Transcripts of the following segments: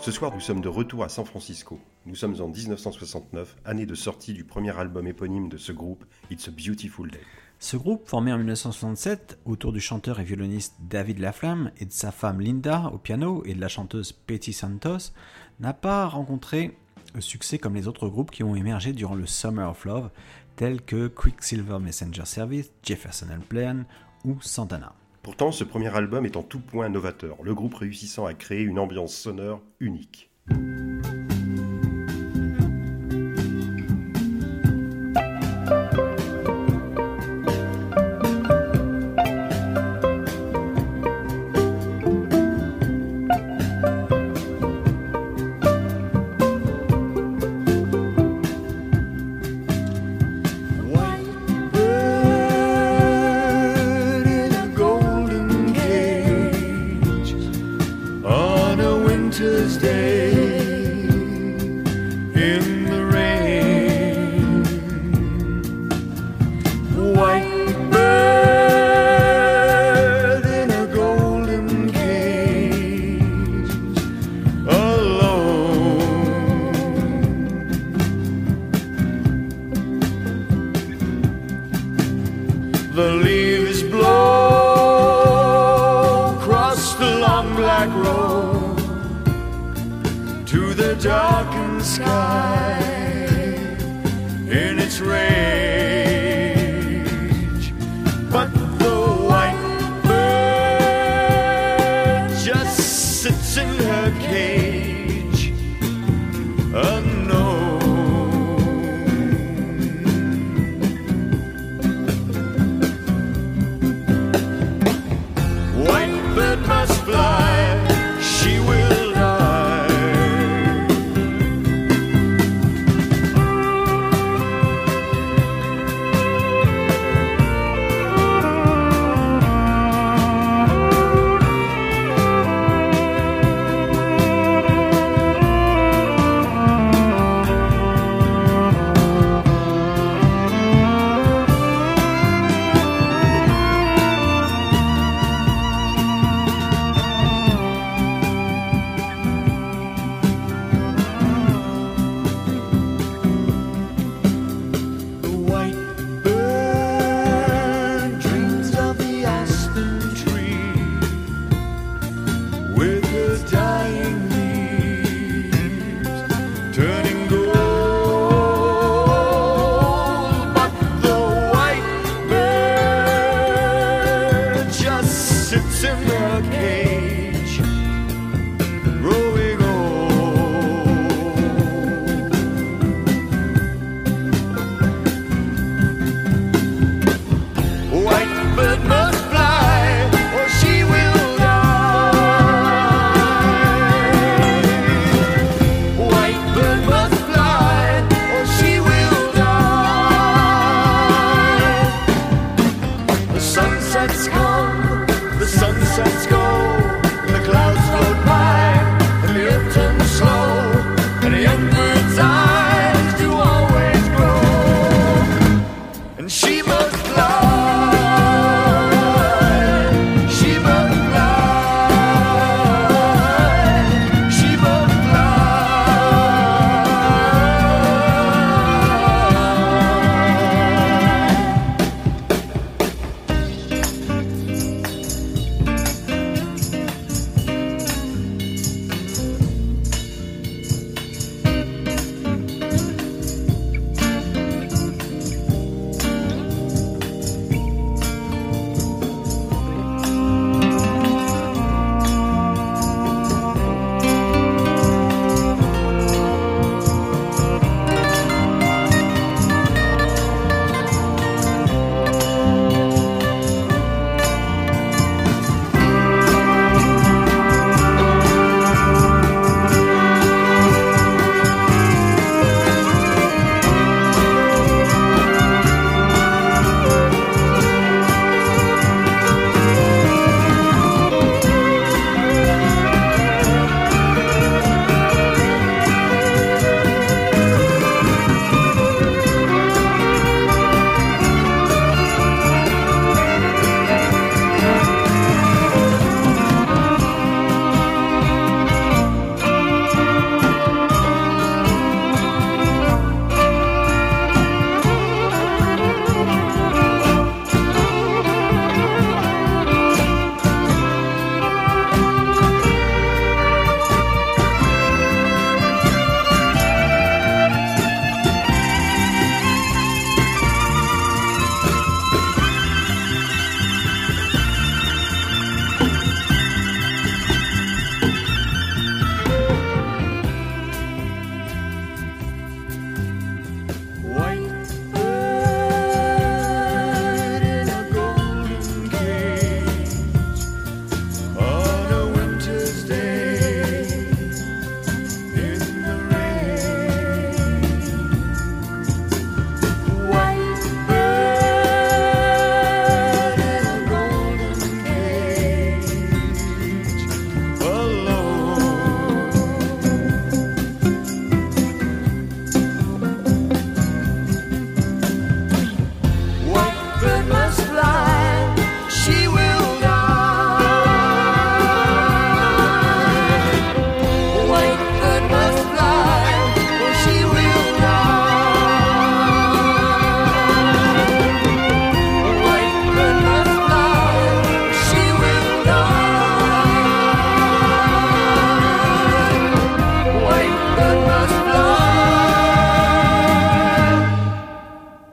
Ce soir, nous sommes de retour à San Francisco. Nous sommes en 1969, année de sortie du premier album éponyme de ce groupe, It's a Beautiful Day. Ce groupe, formé en 1967 autour du chanteur et violoniste David Laflamme et de sa femme Linda au piano et de la chanteuse Betty Santos, n'a pas rencontré le succès comme les autres groupes qui ont émergé durant le Summer of Love, tels que Quicksilver Messenger Service, Jefferson Airplane ou Santana. Pourtant, ce premier album est en tout point novateur, le groupe réussissant à créer une ambiance sonore unique.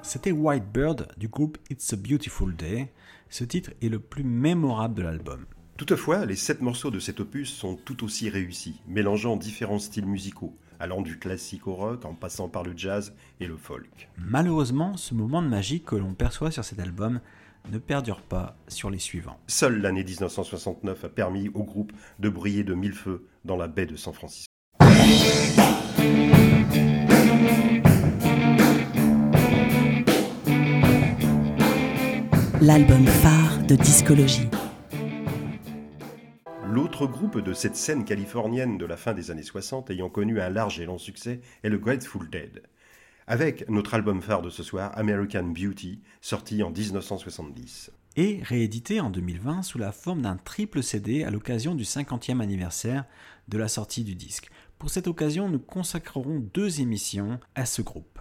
C'était White Bird du groupe It's a Beautiful Day. Ce titre est le plus mémorable de l'album. Toutefois, les sept morceaux de cet opus sont tout aussi réussis, mélangeant différents styles musicaux, allant du classique au rock en passant par le jazz et le folk. Malheureusement, ce moment de magie que l'on perçoit sur cet album ne perdure pas sur les suivants. Seule l'année 1969 a permis au groupe de briller de mille feux dans la baie de San Francisco. L'album phare de discologie. L'autre groupe de cette scène californienne de la fin des années 60 ayant connu un large et long succès est le Grateful Dead. Avec notre album phare de ce soir, American Beauty, sorti en 1970. Et réédité en 2020 sous la forme d'un triple CD à l'occasion du 50e anniversaire de la sortie du disque. Pour cette occasion, nous consacrerons deux émissions à ce groupe.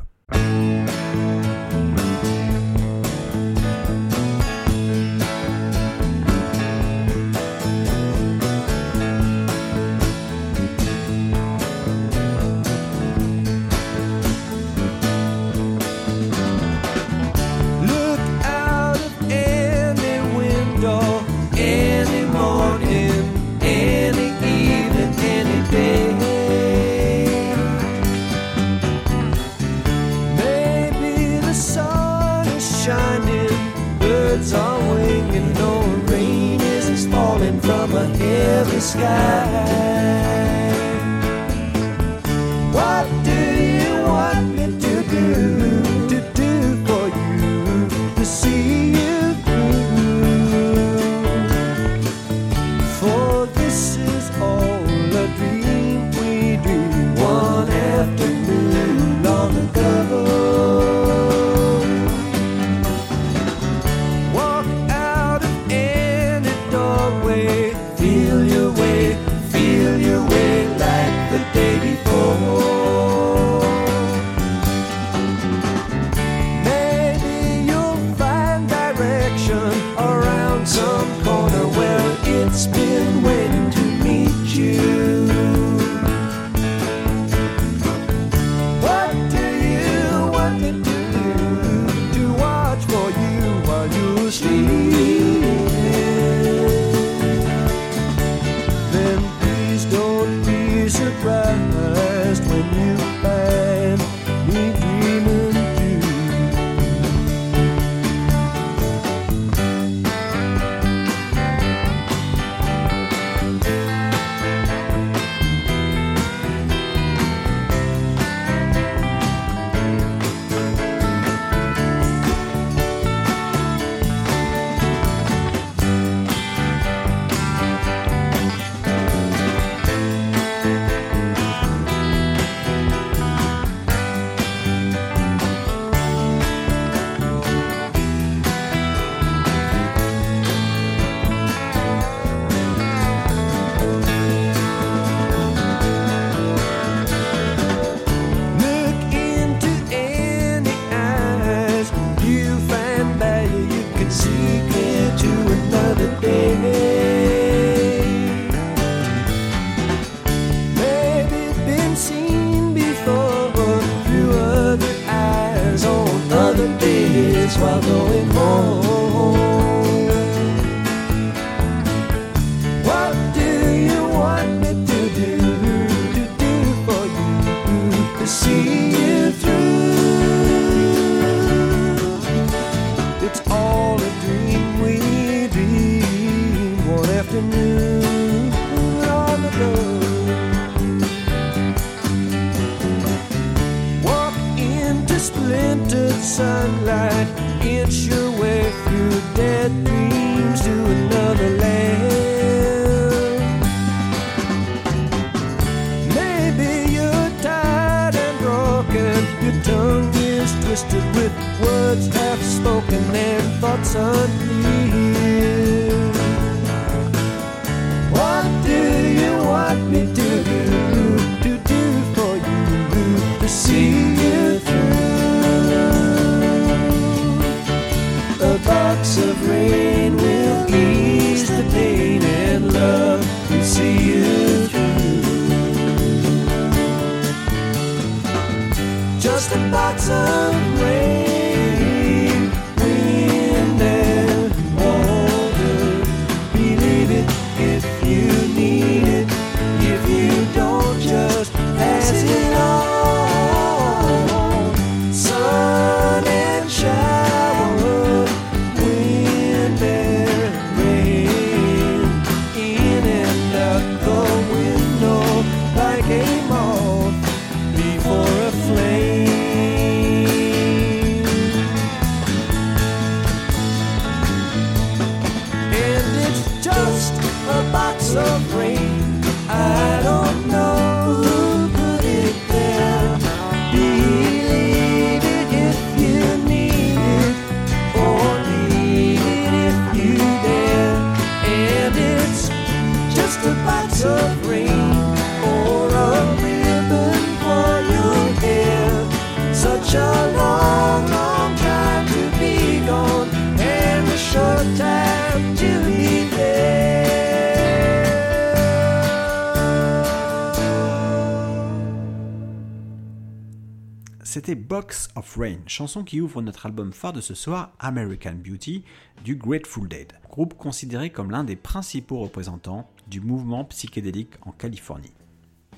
C'était Box of Rain, chanson qui ouvre notre album phare de ce soir, American Beauty, du Grateful Dead, groupe considéré comme l'un des principaux représentants du mouvement psychédélique en Californie.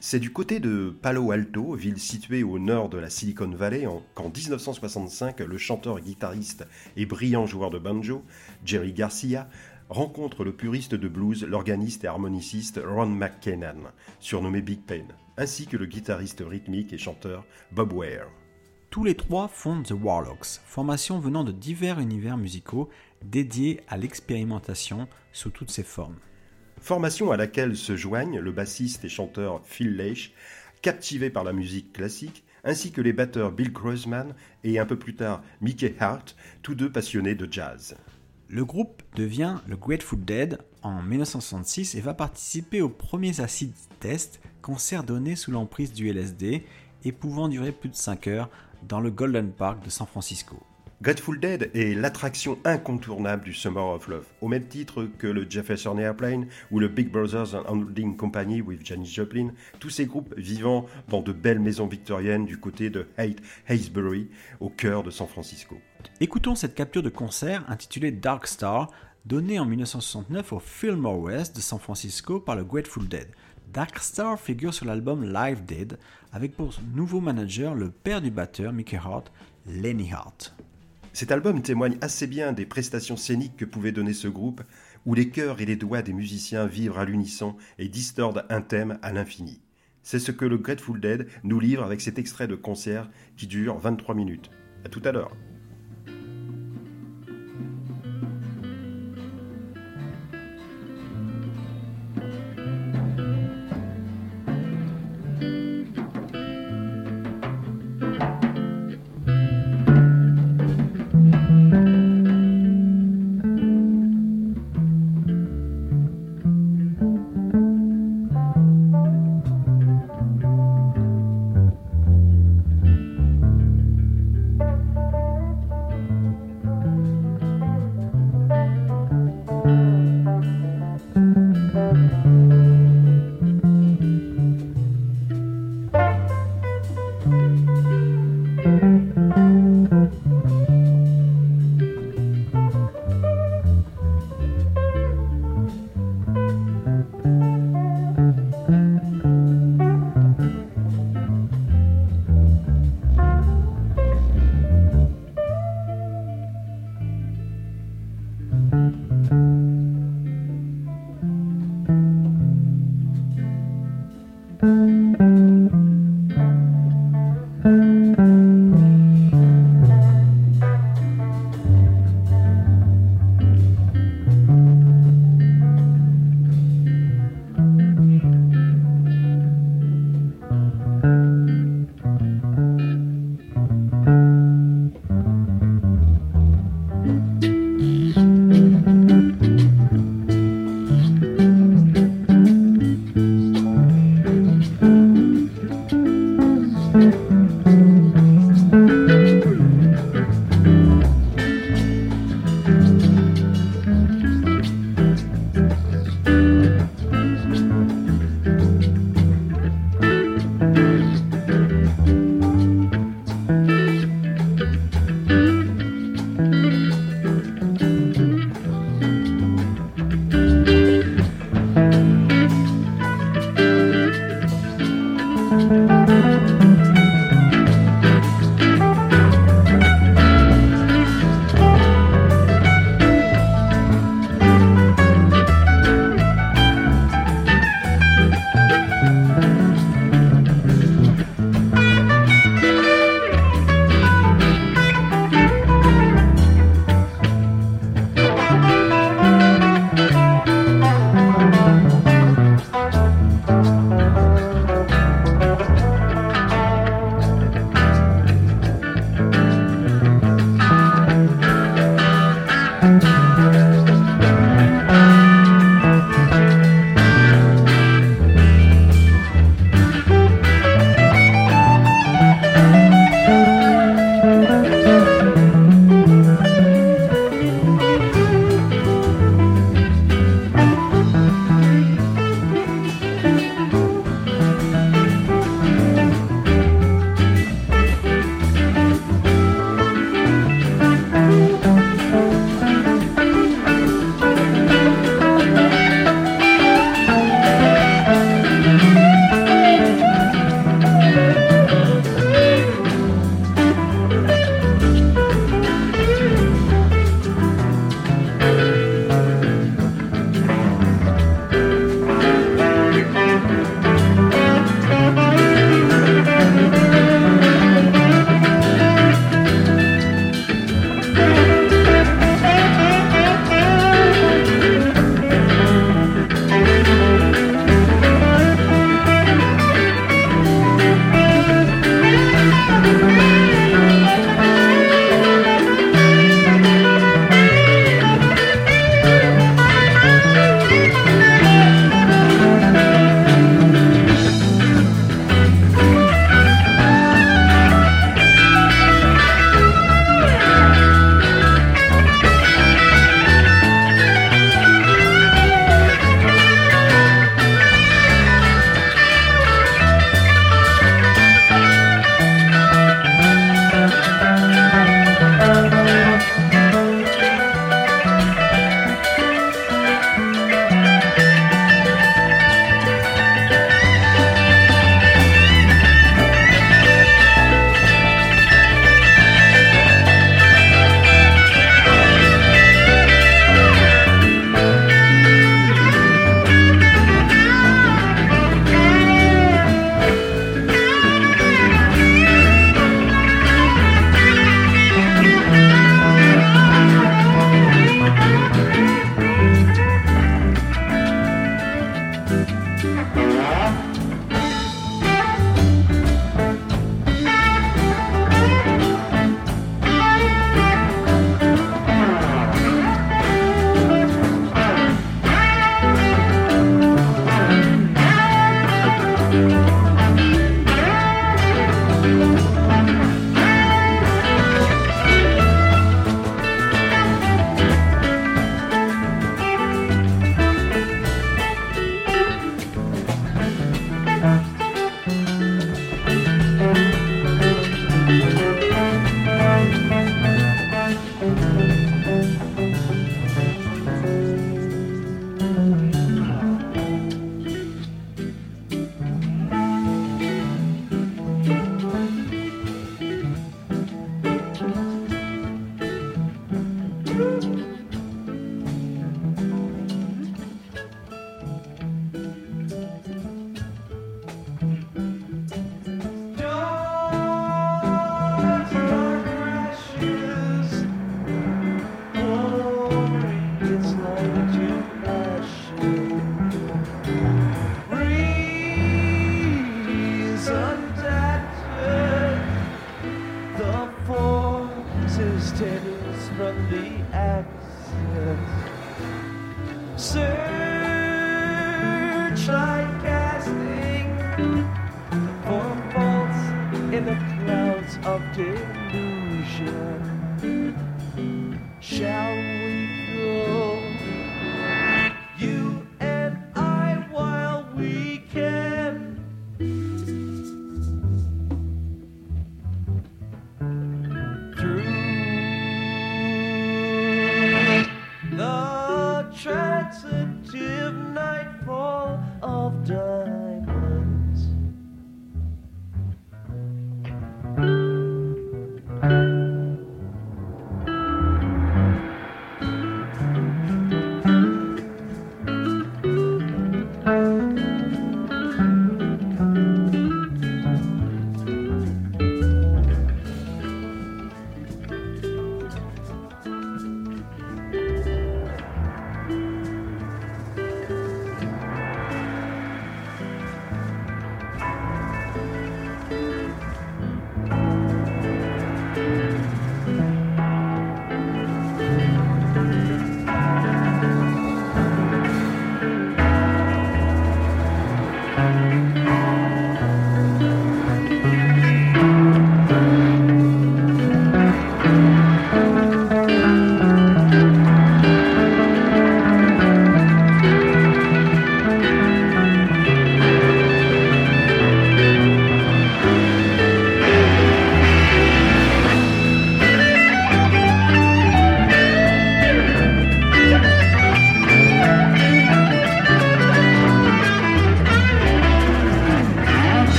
C'est du côté de Palo Alto, ville située au nord de la Silicon Valley, en- qu'en 1965, le chanteur, guitariste et brillant joueur de banjo, Jerry Garcia, rencontre le puriste de blues, l'organiste et harmoniciste Ron McKinnon, surnommé Big Pen, ainsi que le guitariste rythmique et chanteur Bob Ware. Tous les trois fondent The Warlocks, formation venant de divers univers musicaux dédiés à l'expérimentation sous toutes ses formes. Formation à laquelle se joignent le bassiste et chanteur Phil Lesh, captivé par la musique classique, ainsi que les batteurs Bill Grossman et un peu plus tard Mickey Hart, tous deux passionnés de jazz. Le groupe devient le Grateful Dead en 1966 et va participer aux premiers acid tests, concerts donnés sous l'emprise du LSD et pouvant durer plus de 5 heures dans le Golden Park de San Francisco. Grateful Dead est l'attraction incontournable du Summer of Love, au même titre que le Jefferson Airplane ou le Big Brothers and Holding Company with Janis Joplin, tous ces groupes vivant dans de belles maisons victoriennes du côté de Haight Haysbury, au cœur de San Francisco. Écoutons cette capture de concert intitulée Dark Star, donnée en 1969 au Fillmore West de San Francisco par le Grateful Dead. Dark Star figure sur l'album Live Dead, avec pour nouveau manager le père du batteur Mickey Hart, Lenny Hart. Cet album témoigne assez bien des prestations scéniques que pouvait donner ce groupe, où les chœurs et les doigts des musiciens vibrent à l'unisson et distordent un thème à l'infini. C'est ce que le Grateful Dead nous livre avec cet extrait de concert qui dure 23 minutes. À tout à l'heure.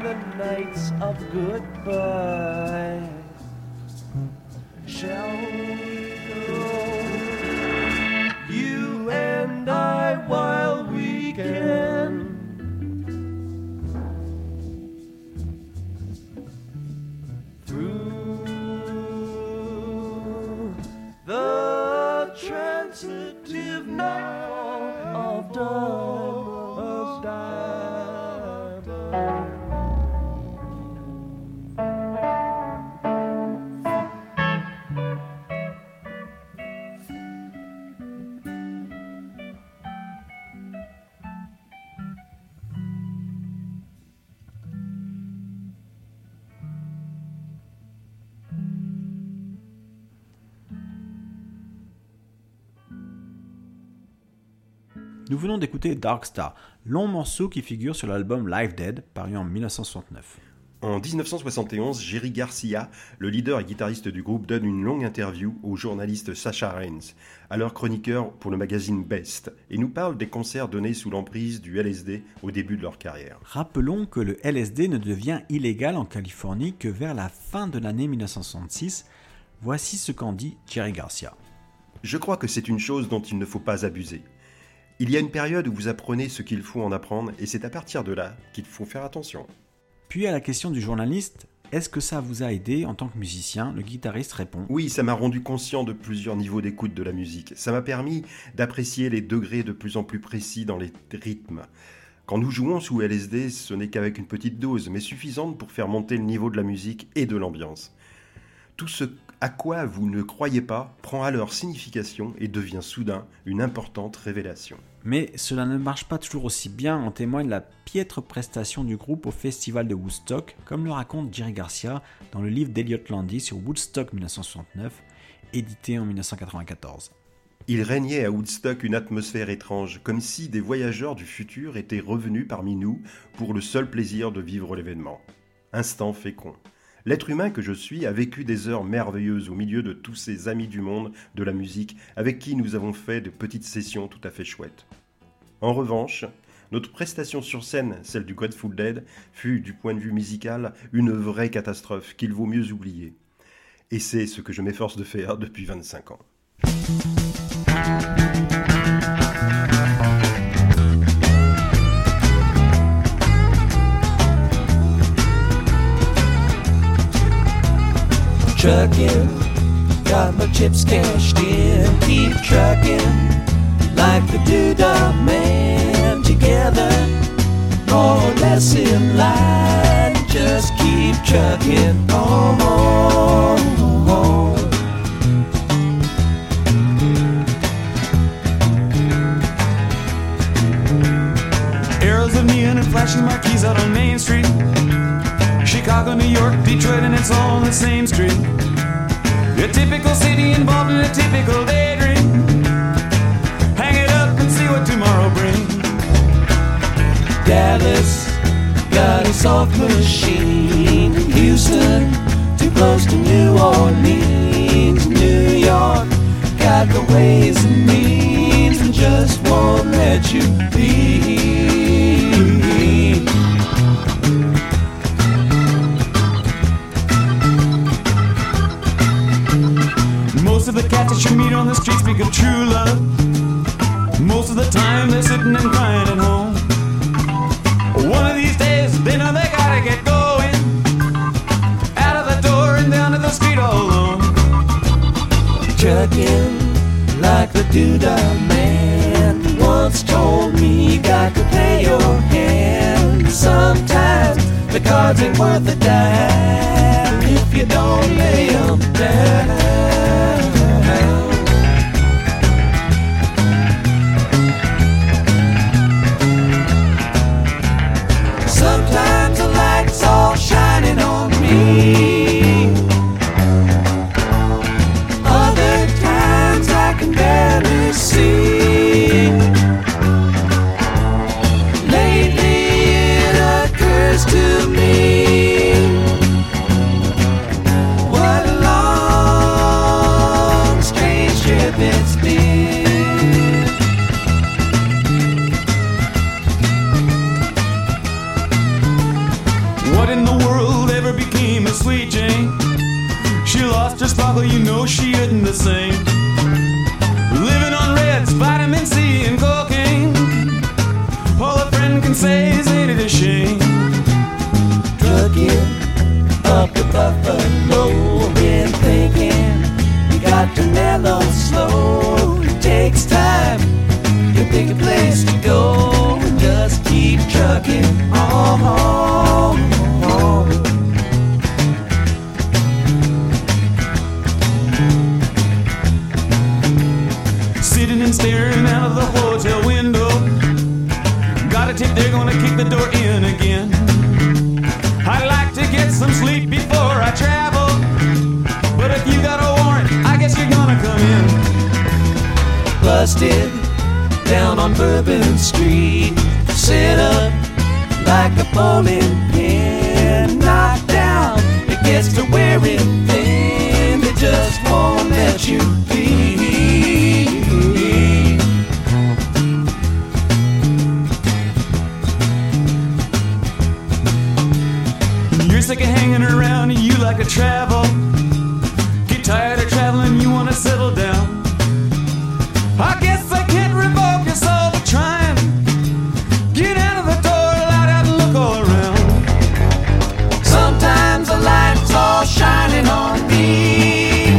The nights of goodbye. Shall venons d'écouter Dark Star, long morceau qui figure sur l'album Live Dead, paru en 1969. En 1971, Jerry Garcia, le leader et guitariste du groupe, donne une longue interview au journaliste Sacha Rains, alors chroniqueur pour le magazine Best, et nous parle des concerts donnés sous l'emprise du LSD au début de leur carrière. Rappelons que le LSD ne devient illégal en Californie que vers la fin de l'année 1966. Voici ce qu'en dit Jerry Garcia. Je crois que c'est une chose dont il ne faut pas abuser. Il y a une période où vous apprenez ce qu'il faut en apprendre, et c'est à partir de là qu'il faut faire attention. Puis à la question du journaliste, est-ce que ça vous a aidé en tant que musicien? Le guitariste répond Oui, ça m'a rendu conscient de plusieurs niveaux d'écoute de la musique. Ça m'a permis d'apprécier les degrés de plus en plus précis dans les rythmes. Quand nous jouons sous LSD, ce n'est qu'avec une petite dose, mais suffisante pour faire monter le niveau de la musique et de l'ambiance. Tout ce à quoi vous ne croyez pas prend alors signification et devient soudain une importante révélation. Mais cela ne marche pas toujours aussi bien, en témoigne la piètre prestation du groupe au festival de Woodstock, comme le raconte Jerry Garcia dans le livre d'Eliot Landy sur Woodstock 1969, édité en 1994. Il régnait à Woodstock une atmosphère étrange, comme si des voyageurs du futur étaient revenus parmi nous pour le seul plaisir de vivre l'événement. Instant fécond. L'être humain que je suis a vécu des heures merveilleuses au milieu de tous ces amis du monde de la musique avec qui nous avons fait de petites sessions tout à fait chouettes. En revanche, notre prestation sur scène, celle du Grateful Dead, fut, du point de vue musical, une vraie catastrophe qu'il vaut mieux oublier. Et c'est ce que je m'efforce de faire depuis 25 ans. Trucking. Got my chips cashed in. Keep trucking like the doodah man. Together, more or less in line. Just keep trucking on. Arrows of neon and flashing marquees out on Main Street. Chicago, New York, Detroit, and it's all on the same street. A typical city involved in a typical daydream. Hang it up and see what tomorrow brings. Dallas got a soft machine. Houston, too close to New Orleans. New York got the ways and means and just won't let you be. The door in again. I'd like to get some sleep before I travel. But if you got a warrant, I guess you're gonna come in. Busted down on Bourbon Street, set up like a bowling pin, knocked down. It gets to wearing thin, they just won't let you be. Travel. Get tired of traveling, you wanna settle down. I guess I can't revoke your soul for trying. Get out of the door, light out and look all around. Sometimes the light's all shining on me.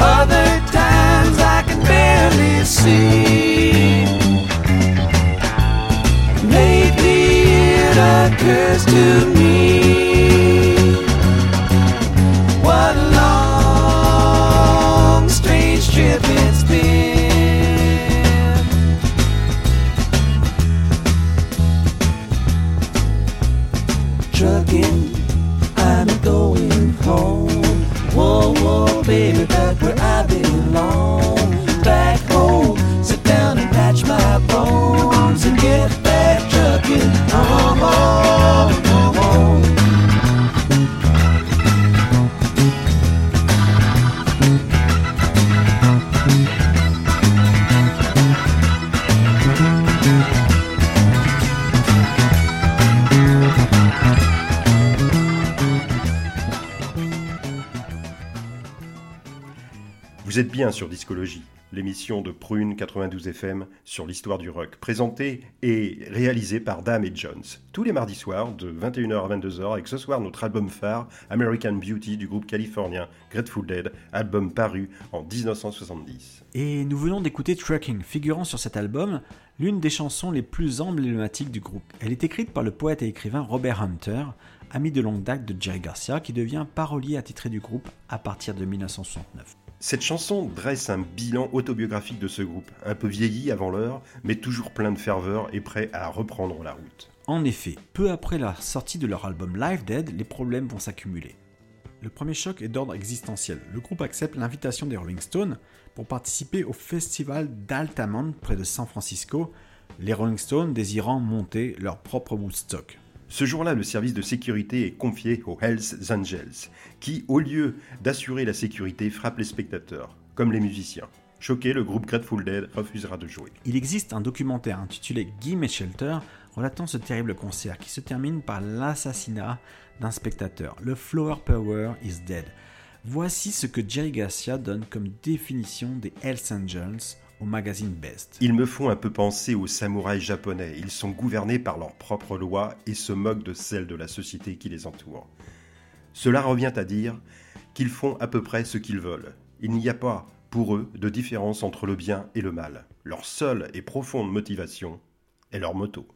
Other times I can barely see. Vous êtes bien sur Discologie, l'émission de Prune 92 FM sur l'histoire du rock, présentée et réalisée par Dame et Jones, tous les mardis soirs de 21h à 22h, avec ce soir notre album phare American Beauty du groupe californien Grateful Dead, album paru en 1970. Et nous venons d'écouter Trucking, figurant sur cet album l'une des chansons les plus emblématiques du groupe. Elle est écrite par le poète et écrivain Robert Hunter, ami de longue date de Jerry Garcia, qui devient parolier attitré du groupe à partir de 1969. Cette chanson dresse un bilan autobiographique de ce groupe, un peu vieilli avant l'heure, mais toujours plein de ferveur et prêt à reprendre la route. En effet, peu après la sortie de leur album Live Dead, les problèmes vont s'accumuler. Le premier choc est d'ordre existentiel. Le groupe accepte l'invitation des Rolling Stones pour participer au festival d'Altamont près de San Francisco, les Rolling Stones désirant monter leur propre Woodstock. Ce jour-là, le service de sécurité est confié aux Hells Angels, qui, au lieu d'assurer la sécurité, frappent les spectateurs, comme les musiciens. Choqué, le groupe Grateful Dead refusera de jouer. Il existe un documentaire intitulé Game et Shelter relatant ce terrible concert qui se termine par l'assassinat d'un spectateur. Le Flower Power is dead. Voici ce que Jerry Garcia donne comme définition des Hells Angels au magazine Best. Ils me font un peu penser aux samouraïs japonais. Ils sont gouvernés par leurs propres lois et se moquent de celles de la société qui les entoure. Cela revient à dire qu'ils font à peu près ce qu'ils veulent. Il n'y a pas, pour eux, de différence entre le bien et le mal. Leur seule et profonde motivation est leur moto.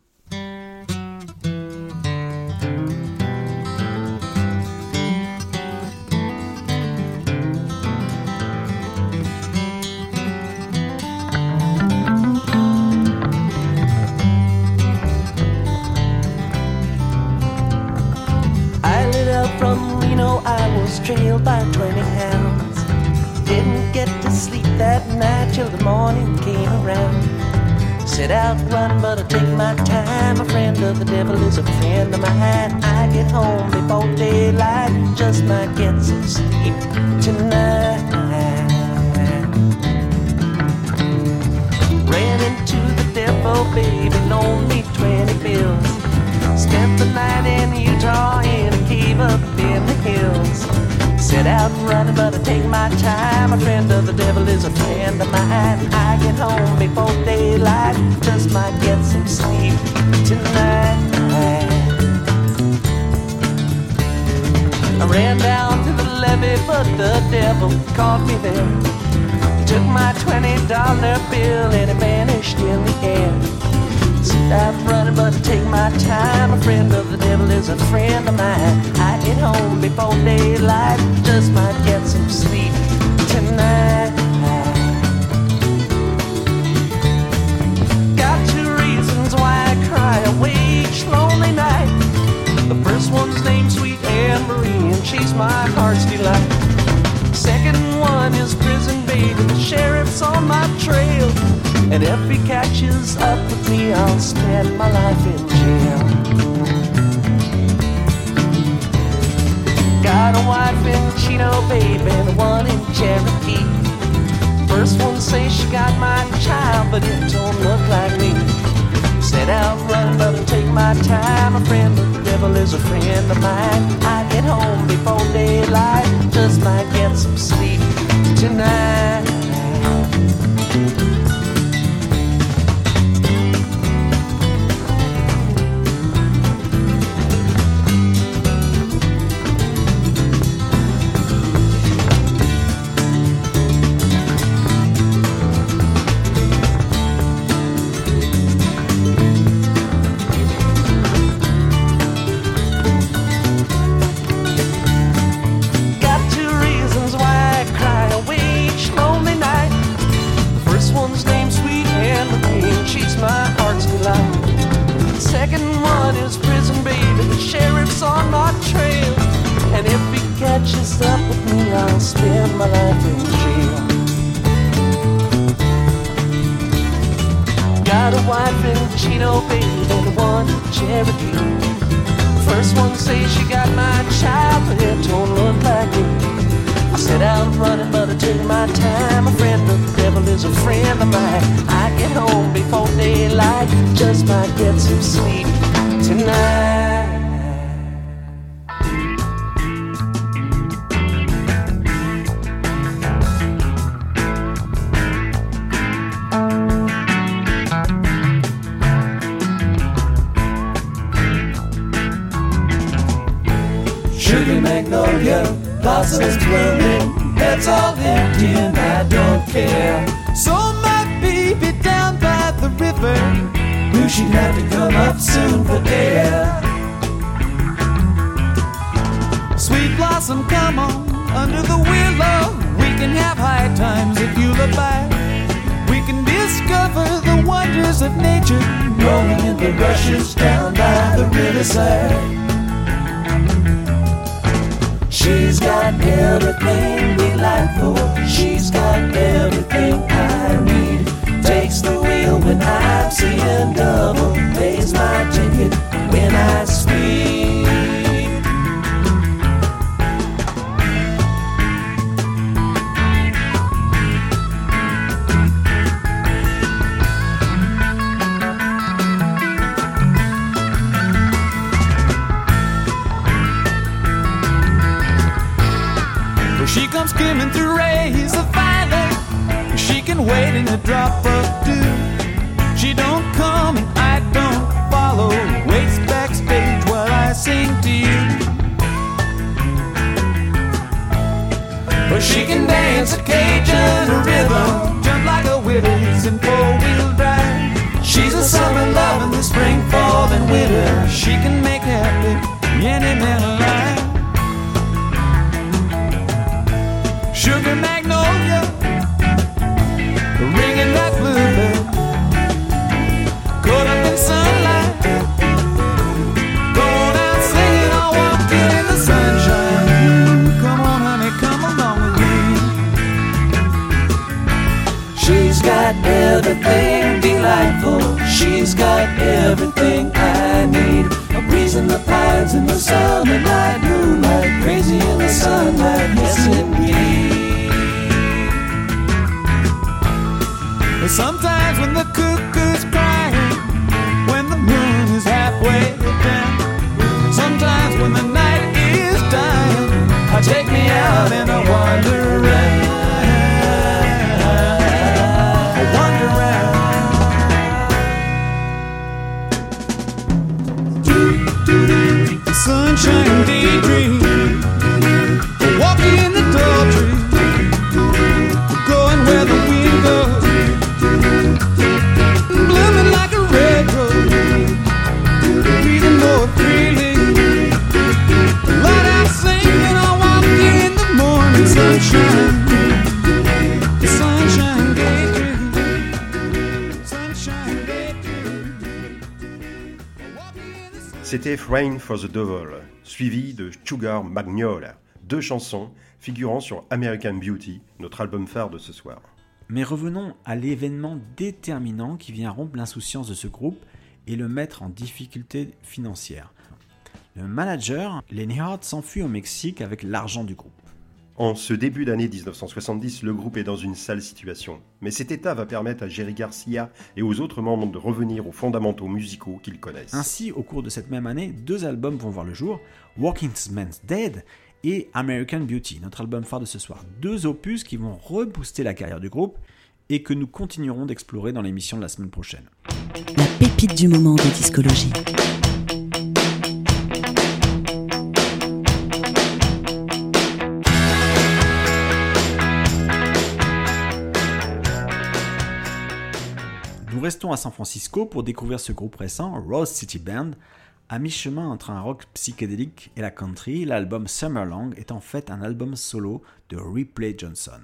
Trailed by 20 hounds. Didn't get to sleep that night till the morning came around. Set out run, but I take my time. A friend of the devil is a friend of mine. I get home before daylight, just might get some sleep tonight. Ran into the devil, baby, loaned me 20 bills. Spent the night in Utah in a cave up in the hills. Out running, but I take my time. A friend of the devil is a friend of mine. I get home before daylight, just might get some sleep tonight. I ran down to the levee, but the devil caught me there. He Took my twenty dollar bill and it vanished in the air. Running, but I take my time. A friend of the devil is a friend of mine. I get home before daylight, just might get some sleep tonight. Got two reasons why I cry away each lonely night. The first one's named Sweet Anne Marie, and she's my heart's delight. Second one is prison baby, the sheriff's on my trail. And if he catches up with me, I'll spend my life in jail. Got a wife in Chino, baby, and one in Cherokee. First one says she got my child, but it don't look like me. Set out running, but take my time. A friend the devil is a friend of mine. I get home before daylight, just might get some sleep tonight. Of nature, rolling in the rushes down by the riverside. She's got everything delightful. She's got everything I need. Takes the wheel when I'm seeing double. Pays my ticket when I speed. She can wait in a drop of dew. She don't come and I don't follow. Waits backstage while I sing to you. But she can dance a Cajun rhythm, jump like a Willis in four-wheel drive. She's a summer love in the spring, fall, and winter. She can make happy any man everything delightful. She's got everything I need. A breeze in the pines in the summer night, moonlight, crazy in the sunlight. Yes, indeed. Sometimes when the cuckoo's for the Devil, suivi de Sugar Magnolia, deux chansons figurant sur American Beauty, notre album phare de ce soir. Mais revenons à l'événement déterminant qui vient rompre l'insouciance de ce groupe et le mettre en difficulté financière. Le manager, Lenny s'enfuit au Mexique avec l'argent du groupe. En ce début d'année 1970, le groupe est dans une sale situation. Mais cet état va permettre à Jerry Garcia et aux autres membres de revenir aux fondamentaux musicaux qu'ils connaissent. Ainsi, au cours de cette même année, deux albums vont voir le jour, Walking Man's Dead et American Beauty, notre album phare de ce soir. Deux opus qui vont rebooster la carrière du groupe et que nous continuerons d'explorer dans l'émission de la semaine prochaine. La pépite du moment de discologie. Restons à San Francisco pour découvrir ce groupe récent, Rose City Band. À mi-chemin entre un rock psychédélique et la country, l'album Summerlong est en fait un album solo de Ripley Johnson.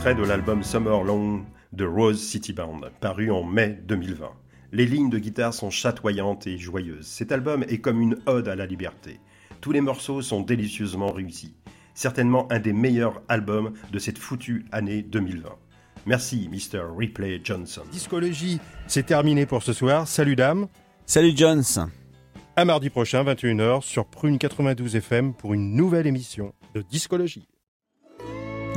Extrait de l'album Summer Long de Rose City Band, paru en mai 2020. Les lignes de guitare sont chatoyantes et joyeuses. Cet album est comme une ode à la liberté. Tous les morceaux sont délicieusement réussis. Certainement un des meilleurs albums de cette foutue année 2020. Merci, Mr. Ripley Johnson. Discologie, c'est terminé pour ce soir. Salut dame. Salut Jones. À mardi prochain, 21h, sur Prune 92 FM pour une nouvelle émission de Discologie.